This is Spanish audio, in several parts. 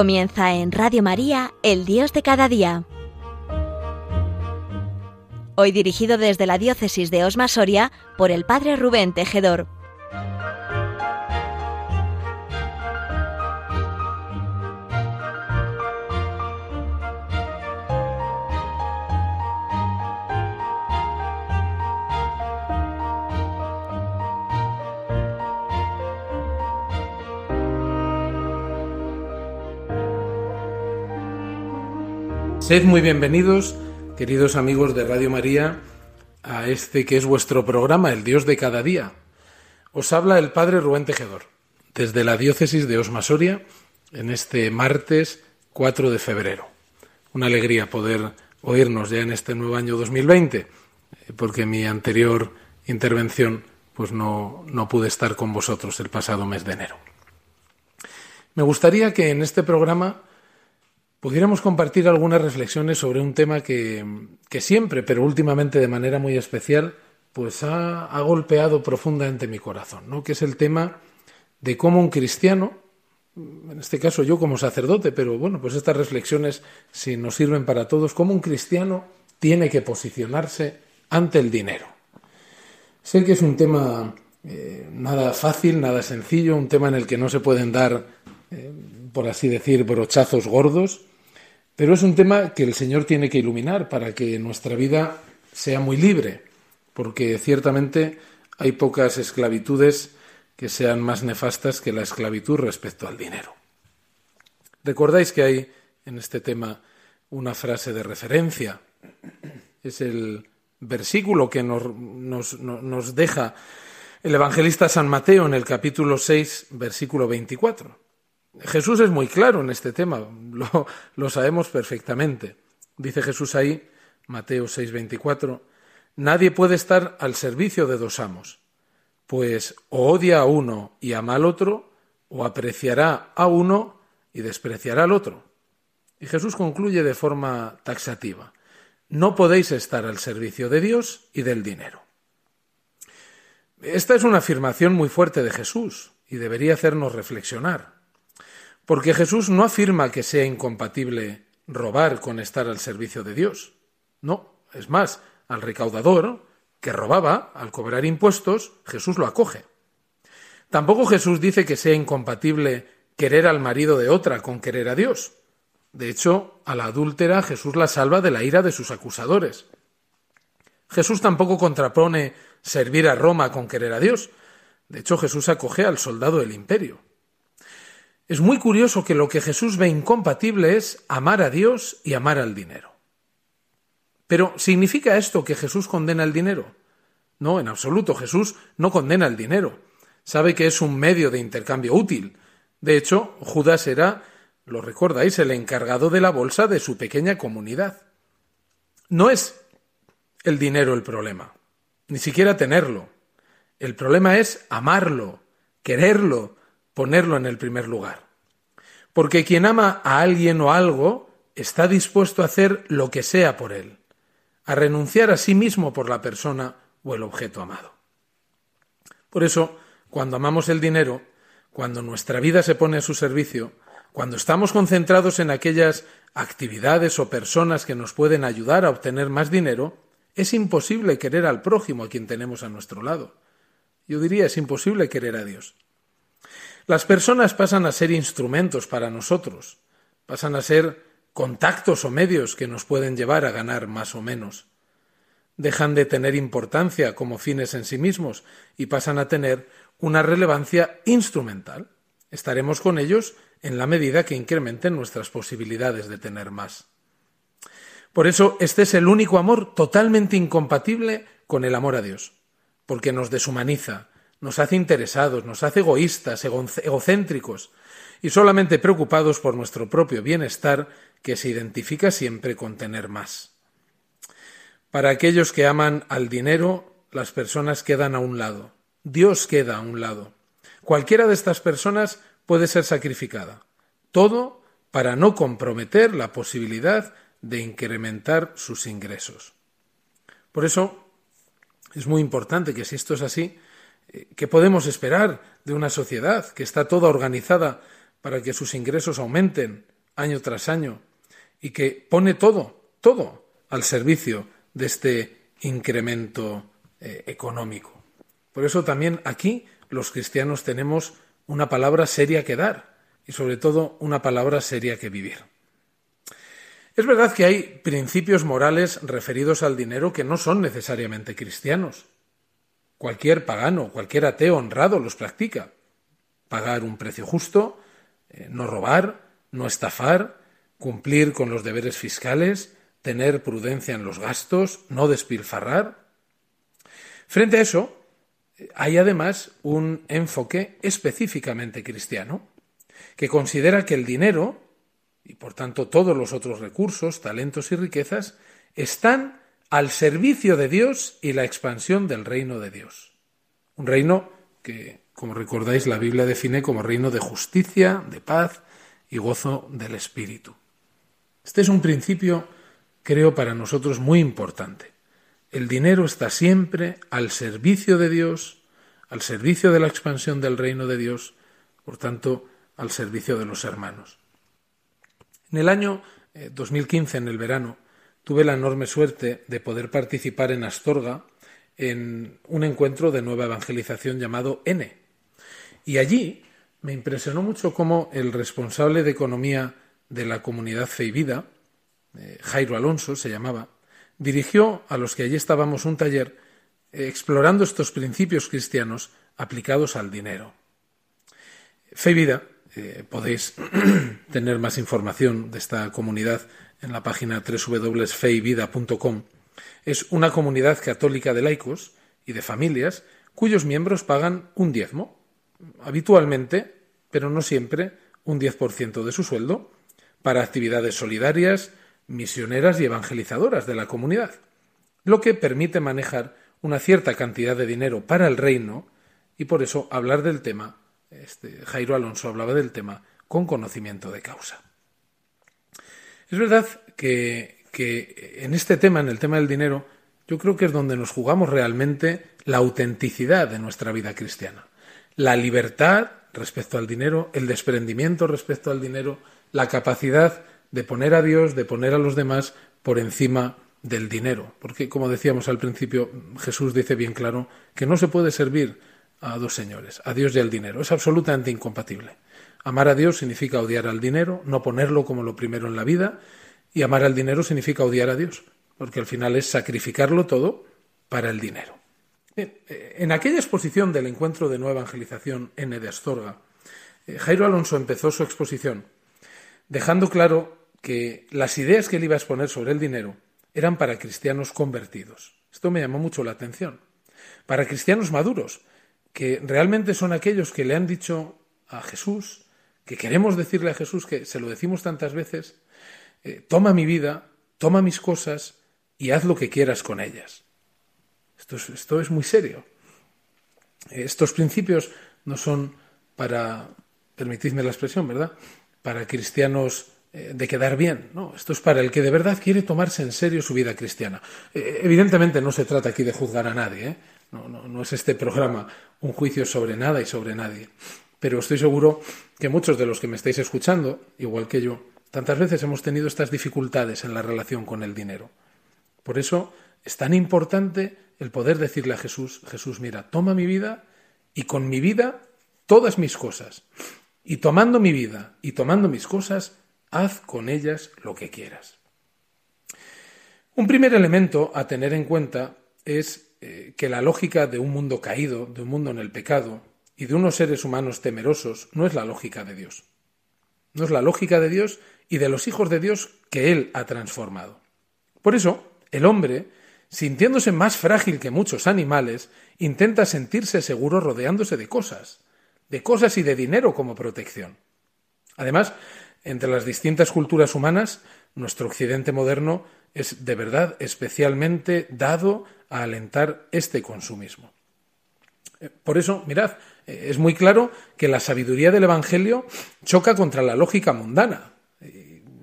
Comienza en Radio María, El Dios de cada día. Hoy dirigido desde la diócesis de Osma Soria por el Padre Rubén Tejedor. Sed muy bienvenidos, queridos amigos de Radio María, a este que es vuestro programa, El Dios de cada día. Os habla el Padre Rubén Tejedor, desde la diócesis de Osma Soria, en este martes 4 de febrero. Una alegría poder oírnos ya en este nuevo año 2020, eh, porque mi anterior intervención pues no, no pude estar con vosotros el pasado mes de enero. Me gustaría que en este programa pudiéramos compartir algunas reflexiones sobre un tema que, siempre, pero últimamente de manera muy especial, pues ha, golpeado profundamente mi corazón, ¿no? que es el tema de cómo un cristiano, en este caso yo como sacerdote, pero bueno, pues estas reflexiones si nos sirven para todos, cómo un cristiano tiene que posicionarse ante el dinero. Sé que es un tema eh, nada fácil, nada sencillo, un tema en el que no se pueden dar, eh, por así decir, brochazos gordos, pero es un tema que el Señor tiene que iluminar para que nuestra vida sea muy libre, porque ciertamente hay pocas esclavitudes que sean más nefastas que la esclavitud respecto al dinero. Recordáis que hay en este tema una frase de referencia. Es el versículo que nos, nos, deja el evangelista San Mateo en el capítulo 6, versículo 24. Jesús es muy claro en este tema, lo, sabemos perfectamente. Dice Jesús ahí, Mateo 6:24, nadie puede estar al servicio de dos amos, pues o odia a uno y ama al otro, o apreciará a uno y despreciará al otro. Y Jesús concluye de forma taxativa, no podéis estar al servicio de Dios y del dinero. Esta es una afirmación muy fuerte de Jesús y debería hacernos reflexionar. Porque Jesús no afirma que sea incompatible robar con estar al servicio de Dios. No, es más, al recaudador que robaba, al cobrar impuestos, Jesús lo acoge. Tampoco Jesús dice que sea incompatible querer al marido de otra con querer a Dios. De hecho, a la adúltera Jesús la salva de la ira de sus acusadores. Jesús tampoco contrapone servir a Roma con querer a Dios. De hecho, Jesús acoge al soldado del imperio. Es muy curioso que lo que Jesús ve incompatible es amar a Dios y amar al dinero. Pero ¿significa esto que Jesús condena el dinero? No, en absoluto. Jesús no condena el dinero. Sabe que es un medio de intercambio útil. De hecho, Judas era, lo recordáis, el encargado de la bolsa de su pequeña comunidad. No es el dinero el problema, ni siquiera tenerlo. El problema es amarlo, quererlo, ponerlo en el primer lugar. Porque quien ama a alguien o algo está dispuesto a hacer lo que sea por él, a renunciar a sí mismo por la persona o el objeto amado. Por eso, cuando amamos el dinero, cuando nuestra vida se pone a su servicio, cuando estamos concentrados en aquellas actividades o personas que nos pueden ayudar a obtener más dinero, es imposible querer al prójimo a quien tenemos a nuestro lado. Yo diría, es imposible querer a Dios. Las personas pasan a ser instrumentos para nosotros, pasan a ser contactos o medios que nos pueden llevar a ganar más o menos. Dejan de tener importancia como fines en sí mismos y pasan a tener una relevancia instrumental. Estaremos con ellos en la medida que incrementen nuestras posibilidades de tener más. Por eso este es el único amor totalmente incompatible con el amor a Dios, porque nos deshumaniza, nos hace interesados, nos hace egoístas, egocéntricos y solamente preocupados por nuestro propio bienestar que se identifica siempre con tener más. Para aquellos que aman al dinero, las personas quedan a un lado, Dios queda a un lado. Cualquiera de estas personas puede ser sacrificada. Todo para no comprometer la posibilidad de incrementar sus ingresos. Por eso es muy importante que si esto es así, ¿Qué podemos esperar de una sociedad que está toda organizada para que sus ingresos aumenten año tras año y que pone todo, todo al servicio de este incremento eh, económico. Por eso también aquí los cristianos tenemos una palabra seria que dar y sobre todo una palabra seria que vivir. Es verdad que hay principios morales referidos al dinero que no son necesariamente cristianos. Cualquier pagano, cualquier ateo honrado los practica. Pagar un precio justo, eh, no robar, no estafar, cumplir con los deberes fiscales, tener prudencia en los gastos, no despilfarrar. Frente a eso, hay además un enfoque específicamente cristiano, que considera que el dinero, y por tanto todos los otros recursos, talentos y riquezas, están al servicio de Dios y la expansión del reino de Dios. Un reino que, como recordáis, la Biblia define como reino de justicia, de paz y gozo del Espíritu. Este es un principio, creo, para nosotros muy importante. El dinero está siempre al servicio de Dios, al servicio de la expansión del reino de Dios, por tanto, al servicio de los hermanos. En el año 2015, eh, en el verano, tuve la enorme suerte de poder participar en Astorga en un encuentro de nueva evangelización llamado N. Y allí me impresionó mucho cómo el responsable de economía de la comunidad Feivida, eh, Jairo Alonso se llamaba, dirigió a los que allí estábamos un taller eh, explorando estos principios cristianos aplicados al dinero. Feivida eh, podéis tener más información de esta comunidad en la página www.feivida.com. Es una comunidad católica de laicos y de familias cuyos miembros pagan un diezmo, habitualmente, pero no siempre, un 10% de su sueldo, para actividades solidarias, misioneras y evangelizadoras de la comunidad, lo que permite manejar una cierta cantidad de dinero para el reino y por eso hablar del tema este, Jairo Alonso hablaba del tema con conocimiento de causa. Es verdad que, en este tema, en el tema del dinero, yo creo que es donde nos jugamos realmente la autenticidad de nuestra vida cristiana. La libertad respecto al dinero, el desprendimiento respecto al dinero, la capacidad de poner a Dios, de poner a los demás por encima del dinero. Porque, como decíamos al principio, Jesús dice bien claro que no se puede servir a dos señores, a Dios y al dinero. Es absolutamente incompatible. Amar a Dios significa odiar al dinero, no ponerlo como lo primero en la vida, y amar al dinero significa odiar a Dios, porque al final es sacrificarlo todo para el dinero. Eh, en aquella exposición del encuentro de nueva evangelización N de Astorga, eh, Jairo Alonso empezó su exposición dejando claro que las ideas que él iba a exponer sobre el dinero eran para cristianos convertidos. Esto me llamó mucho la atención. Para cristianos maduros, que realmente son aquellos que le han dicho a Jesús, que queremos decirle a Jesús, que se lo decimos tantas veces, eh, toma mi vida, toma mis cosas y haz lo que quieras con ellas. Esto es, esto es muy serio. Estos principios no son para, permitidme la expresión, ¿verdad? Para cristianos eh, de quedar bien. No, esto es para el que de verdad quiere tomarse en serio su vida cristiana. Eh, evidentemente no se trata aquí de juzgar a nadie. ¿eh? No, no, es este programa un juicio sobre nada y sobre nadie. Pero estoy seguro que muchos de los que me estáis escuchando, igual que yo, tantas veces hemos tenido estas dificultades en la relación con el dinero. Por eso es tan importante el poder decirle a Jesús, Jesús, mira, toma mi vida y con mi vida todas mis cosas. Y tomando mi vida y tomando mis cosas, haz con ellas lo que quieras. Un primer elemento a tener en cuenta es eh, que la lógica de un mundo caído, de un mundo en el pecado y de unos seres humanos temerosos no es la lógica de Dios. No es la lógica de Dios y de los hijos de Dios que Él ha transformado. Por eso, el hombre, sintiéndose más frágil que muchos animales, intenta sentirse seguro rodeándose de cosas, de cosas y de dinero como protección. Además, entre las distintas culturas humanas, nuestro occidente moderno es de verdad especialmente dado a alentar este consumismo. Eh, por eso, mirad, eh, es muy claro que la sabiduría del Evangelio choca contra la lógica mundana.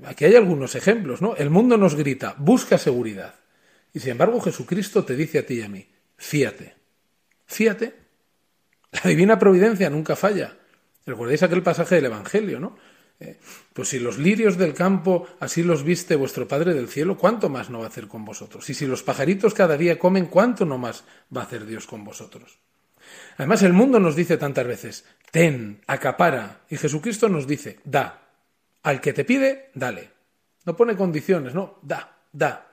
Aquí hay algunos ejemplos, ¿no? El mundo nos grita, busca seguridad. Y sin embargo, Jesucristo te dice a ti y a mí, fíate, fíate. La divina providencia nunca falla. Recordáis aquel pasaje del Evangelio, ¿no? Eh, pues si los lirios del campo así los viste vuestro Padre del cielo, ¿cuánto más no va a hacer con vosotros? Y si los pajaritos cada día comen, ¿cuánto no más va a hacer Dios con vosotros? Además, el mundo nos dice tantas veces, ten, acapara, y Jesucristo nos dice, da. Al que te pide, dale. No pone condiciones, no, da, da.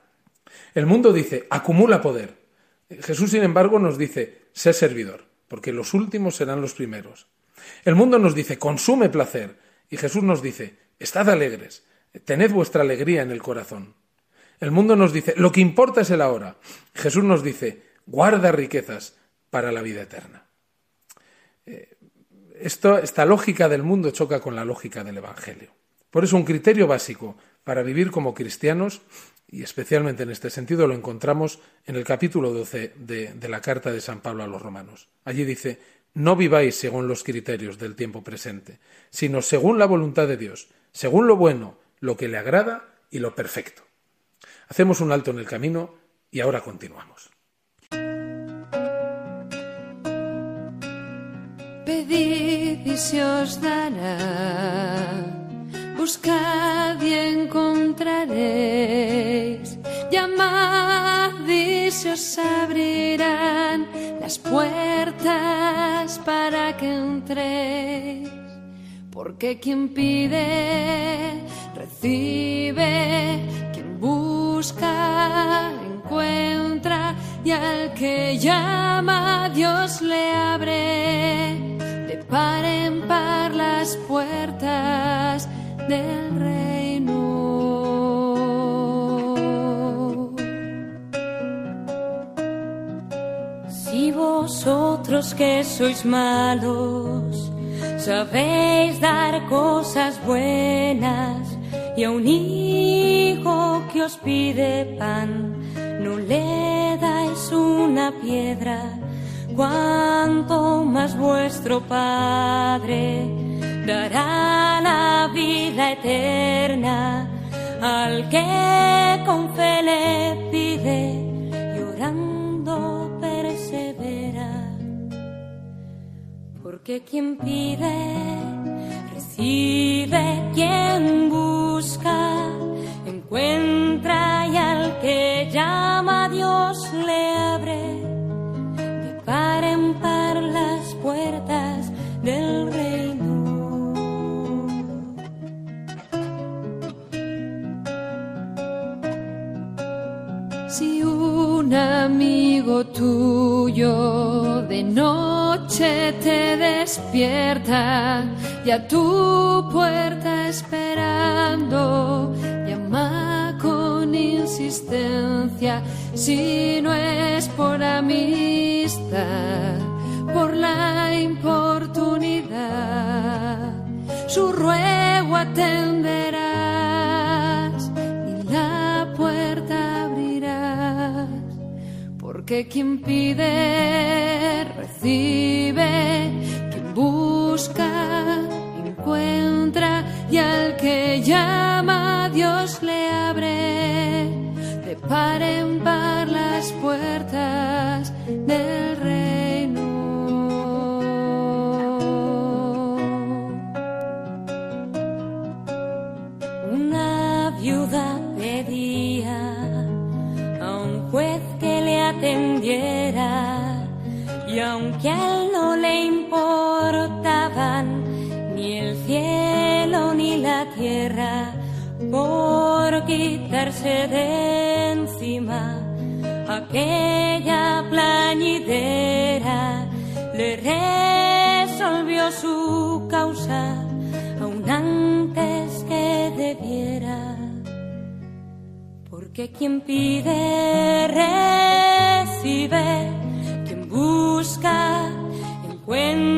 El mundo dice, acumula poder. Jesús, sin embargo, nos dice, sé servidor, porque los últimos serán los primeros. El mundo nos dice, consume placer, y Jesús nos dice, estad alegres, tened vuestra alegría en el corazón. El mundo nos dice, lo que importa es el ahora. Jesús nos dice, guarda riquezas para la vida eterna. Eh, esta lógica del mundo choca con la lógica del Evangelio. Por eso un criterio básico para vivir como cristianos, y especialmente en este sentido lo encontramos en el capítulo 12 de, de la carta de San Pablo a los romanos. Allí dice, no viváis según los criterios del tiempo presente, sino según la voluntad de Dios, según lo bueno, lo que le agrada y lo perfecto. Hacemos un alto en el camino y ahora continuamos. Pedid y se os dará, buscad y encontraréis, llamad y se os abrirán las puertas para que entréis, porque quien pide, recibe, quien busca, encuentra, y al que llama Dios le abre, par en par las puertas del reino. Si vosotros que sois malos sabéis dar cosas buenas y a un hijo que os pide pan no le dais una piedra, cuanto más vuestro Padre dará la vida eterna al que con fe le pide llorando persevera. Porque quien pide, recibe, quien busca, encuentra. Y al que llama Dios le abre, de par en par las puertas del reino. Si un amigo tuyo de noche te despierta y a tu puerta esperando, llama con insistencia si no es por por la importunidad. Su ruego atenderás y la puerta abrirás. Porque quien pide, recibe, quien busca, encuentra, y al que llama Dios le abre, de par en par las puertas del quitarse de encima aquella plañidera. Le resolvió su causa aún antes que debiera. Porque quien pide recibe, quien busca encuentra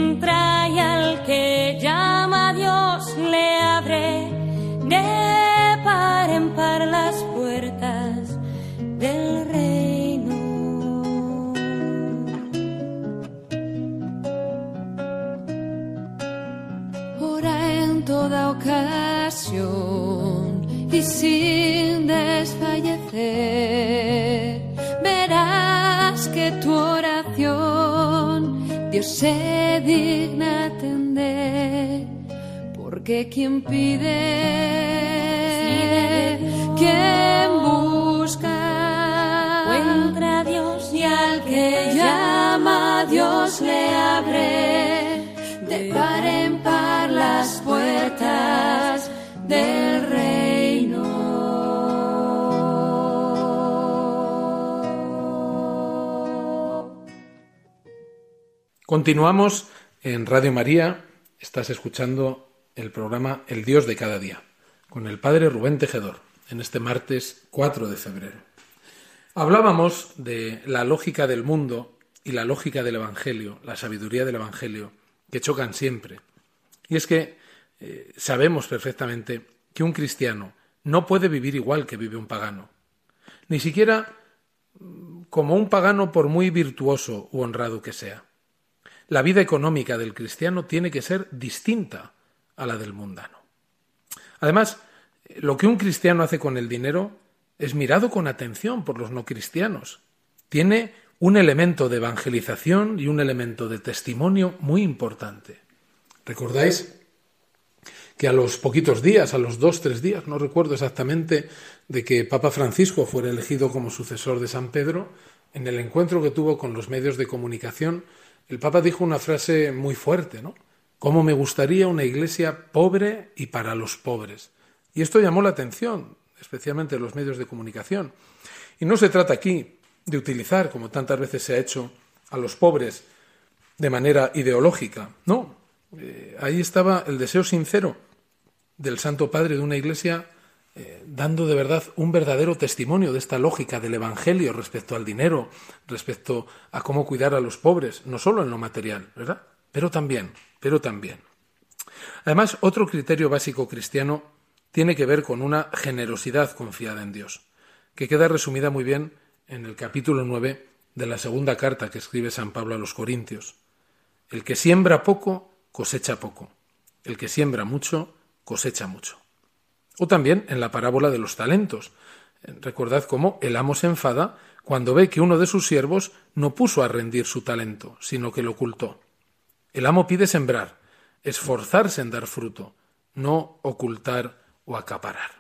verás que tu oración Dios se digna atender, porque quien pide, quien busca, encuentra a Dios y al que llama Dios le abre de par en par las puertas del reino. Continuamos en Radio María. Estás escuchando el programa El Dios de cada día con el padre Rubén Tejedor en este martes 4 de febrero. Hablábamos de la lógica del mundo y la lógica del Evangelio, la sabiduría del Evangelio, que chocan siempre. Y es que eh, sabemos perfectamente que un cristiano no puede vivir igual que vive un pagano, ni siquiera mm, como un pagano por muy virtuoso u honrado que sea. La vida económica del cristiano tiene que ser distinta a la del mundano. Además, lo que un cristiano hace con el dinero es mirado con atención por los no cristianos. Tiene un elemento de evangelización y un elemento de testimonio muy importante. ¿Recordáis que a los poquitos días, a los dos, tres días, no recuerdo exactamente, de que Papa Francisco fuera elegido como sucesor de San Pedro, en el encuentro que tuvo con los medios de comunicación, el Papa dijo una frase muy fuerte, ¿no? ¿Cómo me gustaría una iglesia pobre y para los pobres? Y esto llamó la atención, especialmente los medios de comunicación. Y no se trata aquí de utilizar, como tantas veces se ha hecho, a los pobres de manera ideológica. No, eh, ahí estaba el deseo sincero del Santo Padre de una iglesia eh, dando de verdad un verdadero testimonio de esta lógica del Evangelio respecto al dinero, respecto a cómo cuidar a los pobres, no solo en lo material, ¿verdad? Pero también, pero también. Además, otro criterio básico cristiano tiene que ver con una generosidad confiada en Dios, que queda resumida muy bien en el capítulo 9 de la segunda carta que escribe San Pablo a los Corintios. El que siembra poco, cosecha poco. El que siembra mucho, cosecha mucho. O también en la parábola de los talentos. Recordad cómo el amo se enfada cuando ve que uno de sus siervos no puso a rendir su talento, sino que lo ocultó. El amo pide sembrar, esforzarse en dar fruto, no ocultar o acaparar.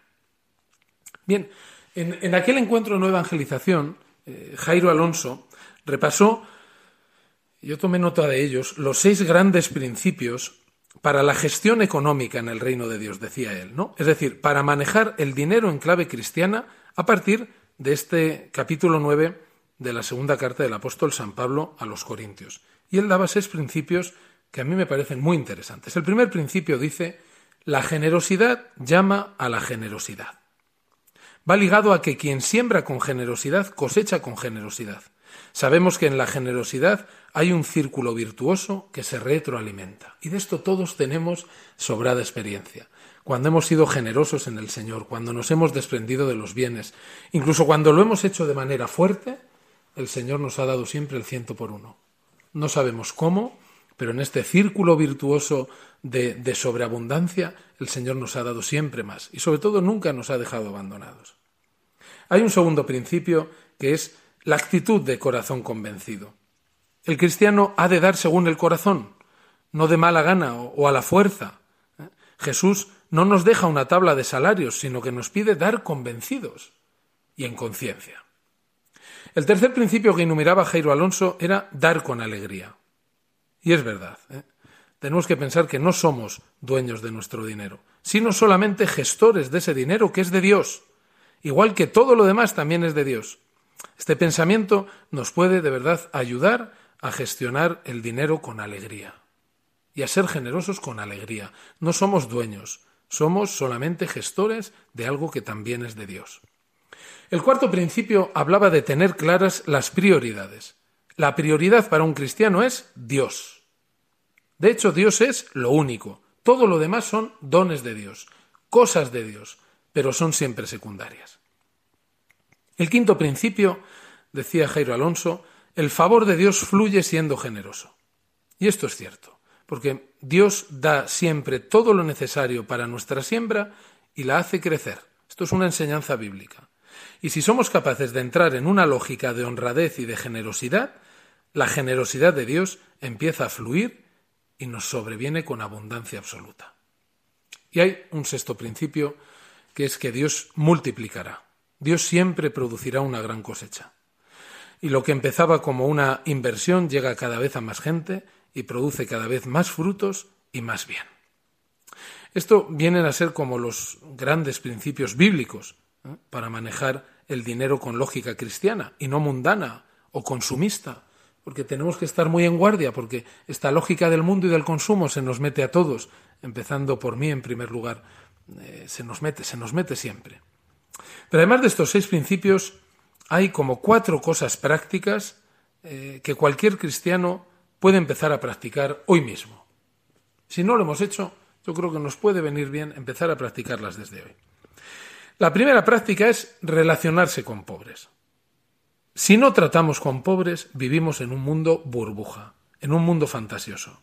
Bien, en, aquel encuentro no evangelización, eh, Jairo Alonso repasó, yo tomé nota de ellos, los seis grandes principios para la gestión económica en el reino de Dios, decía él, ¿no? Es decir, para manejar el dinero en clave cristiana a partir de este capítulo 9 de la segunda carta del apóstol San Pablo a los Corintios. Y él daba seis principios que a mí me parecen muy interesantes. El primer principio dice, la generosidad llama a la generosidad va ligado a que quien siembra con generosidad cosecha con generosidad. Sabemos que en la generosidad hay un círculo virtuoso que se retroalimenta. Y de esto todos tenemos sobrada experiencia. Cuando hemos sido generosos en el Señor, cuando nos hemos desprendido de los bienes, incluso cuando lo hemos hecho de manera fuerte, el Señor nos ha dado siempre el ciento por uno. No sabemos cómo, pero en este círculo virtuoso de, de sobreabundancia, el Señor nos ha dado siempre más y sobre todo nunca nos ha dejado abandonados. Hay un segundo principio que es la actitud de corazón convencido. El cristiano ha de dar según el corazón, no de mala gana o a la fuerza. ¿eh? Jesús no nos deja una tabla de salarios, sino que nos pide dar convencidos y en conciencia. El tercer principio que enumeraba Jairo Alonso era dar con alegría. Y es verdad. ¿eh? Tenemos que pensar que no somos dueños de nuestro dinero, sino solamente gestores de ese dinero que es de Dios igual que todo lo demás también es de Dios. Este pensamiento nos puede de verdad ayudar a gestionar el dinero con alegría y a ser generosos con alegría. No somos dueños, somos solamente gestores de algo que también es de Dios. El cuarto principio hablaba de tener claras las prioridades. La prioridad para un cristiano es Dios. De hecho, Dios es lo único. Todo lo demás son dones de Dios, cosas de Dios pero son siempre secundarias. El quinto principio, decía Jairo Alonso, el favor de Dios fluye siendo generoso. Y esto es cierto, porque Dios da siempre todo lo necesario para nuestra siembra y la hace crecer. Esto es una enseñanza bíblica. Y si somos capaces de entrar en una lógica de honradez y de generosidad, la generosidad de Dios empieza a fluir y nos sobreviene con abundancia absoluta. Y hay un sexto principio que es que Dios multiplicará. Dios siempre producirá una gran cosecha. Y lo que empezaba como una inversión llega cada vez a más gente y produce cada vez más frutos y más bien. Esto vienen a ser como los grandes principios bíblicos ¿eh? para manejar el dinero con lógica cristiana y no mundana o consumista, porque tenemos que estar muy en guardia, porque esta lógica del mundo y del consumo se nos mete a todos, empezando por mí en primer lugar, eh, se nos mete, se nos mete siempre. Pero además de estos seis principios, hay como cuatro cosas prácticas eh, que cualquier cristiano puede empezar a practicar hoy mismo. Si no lo hemos hecho, yo creo que nos puede venir bien empezar a practicarlas desde hoy. La primera práctica es relacionarse con pobres. Si no tratamos con pobres, vivimos en un mundo burbuja, en un mundo fantasioso.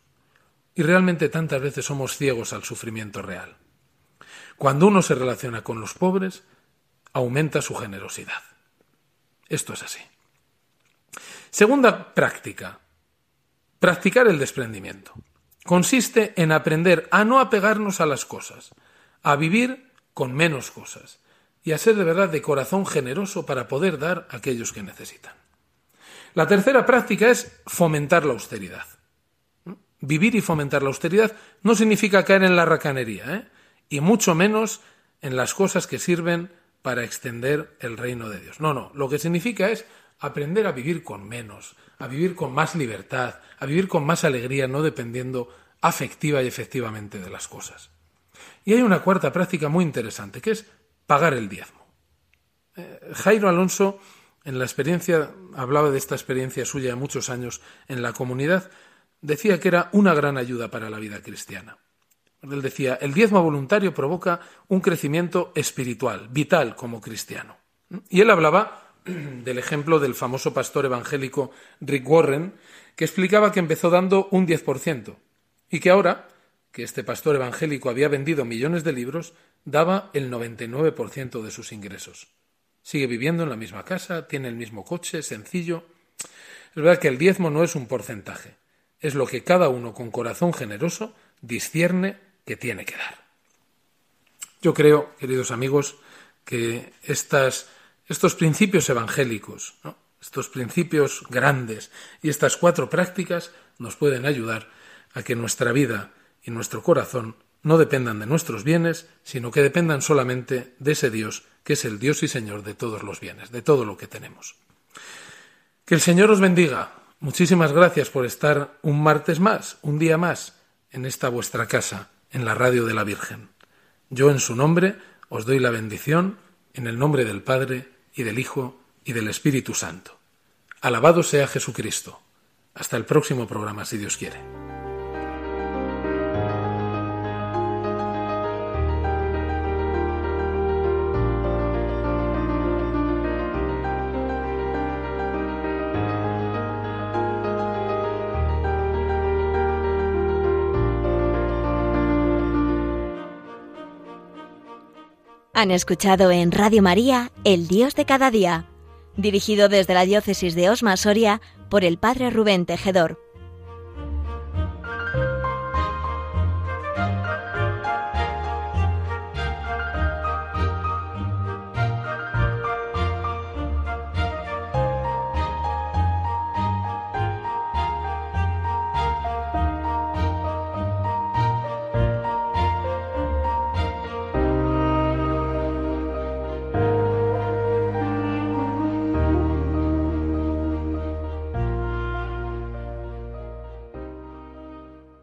Y realmente tantas veces somos ciegos al sufrimiento real. Cuando uno se relaciona con los pobres, aumenta su generosidad. Esto es así. Segunda práctica. Practicar el desprendimiento. Consiste en aprender a no apegarnos a las cosas, a vivir con menos cosas y a ser de verdad de corazón generoso para poder dar a aquellos que necesitan. La tercera práctica es fomentar la austeridad. Vivir y fomentar la austeridad no significa caer en la racanería, ¿eh? y mucho menos en las cosas que sirven para extender el reino de Dios. No, no, lo que significa es aprender a vivir con menos, a vivir con más libertad, a vivir con más alegría, no dependiendo afectiva y efectivamente de las cosas. Y hay una cuarta práctica muy interesante, que es pagar el diezmo. Eh, Jairo Alonso, en la experiencia, hablaba de esta experiencia suya de muchos años en la comunidad, decía que era una gran ayuda para la vida cristiana. Él decía, el diezmo voluntario provoca un crecimiento espiritual, vital como cristiano. Y él hablaba del ejemplo del famoso pastor evangélico Rick Warren, que explicaba que empezó dando un 10% y que ahora, que este pastor evangélico había vendido millones de libros, daba el 99% de sus ingresos. Sigue viviendo en la misma casa, tiene el mismo coche, sencillo. Es verdad que el diezmo no es un porcentaje, es lo que cada uno con corazón generoso discierne que tiene que dar. Yo creo, queridos amigos, que estas, estos principios evangélicos, estos principios grandes y estas cuatro prácticas nos pueden ayudar a que nuestra vida y nuestro corazón no dependan de nuestros bienes, sino que dependan solamente de ese Dios que es el Dios y Señor de todos los bienes, de todo lo que tenemos. Que el Señor os bendiga. Muchísimas gracias por estar un martes más, un día más, en esta vuestra casa en la radio de la Virgen. Yo en su nombre os doy la bendición en el nombre del Padre y del Hijo y del Espíritu Santo. Alabado sea Jesucristo. Hasta el próximo programa, si Dios quiere. Han escuchado en Radio María El Dios de cada día, dirigido desde la diócesis de Osma Soria por el Padre Rubén Tejedor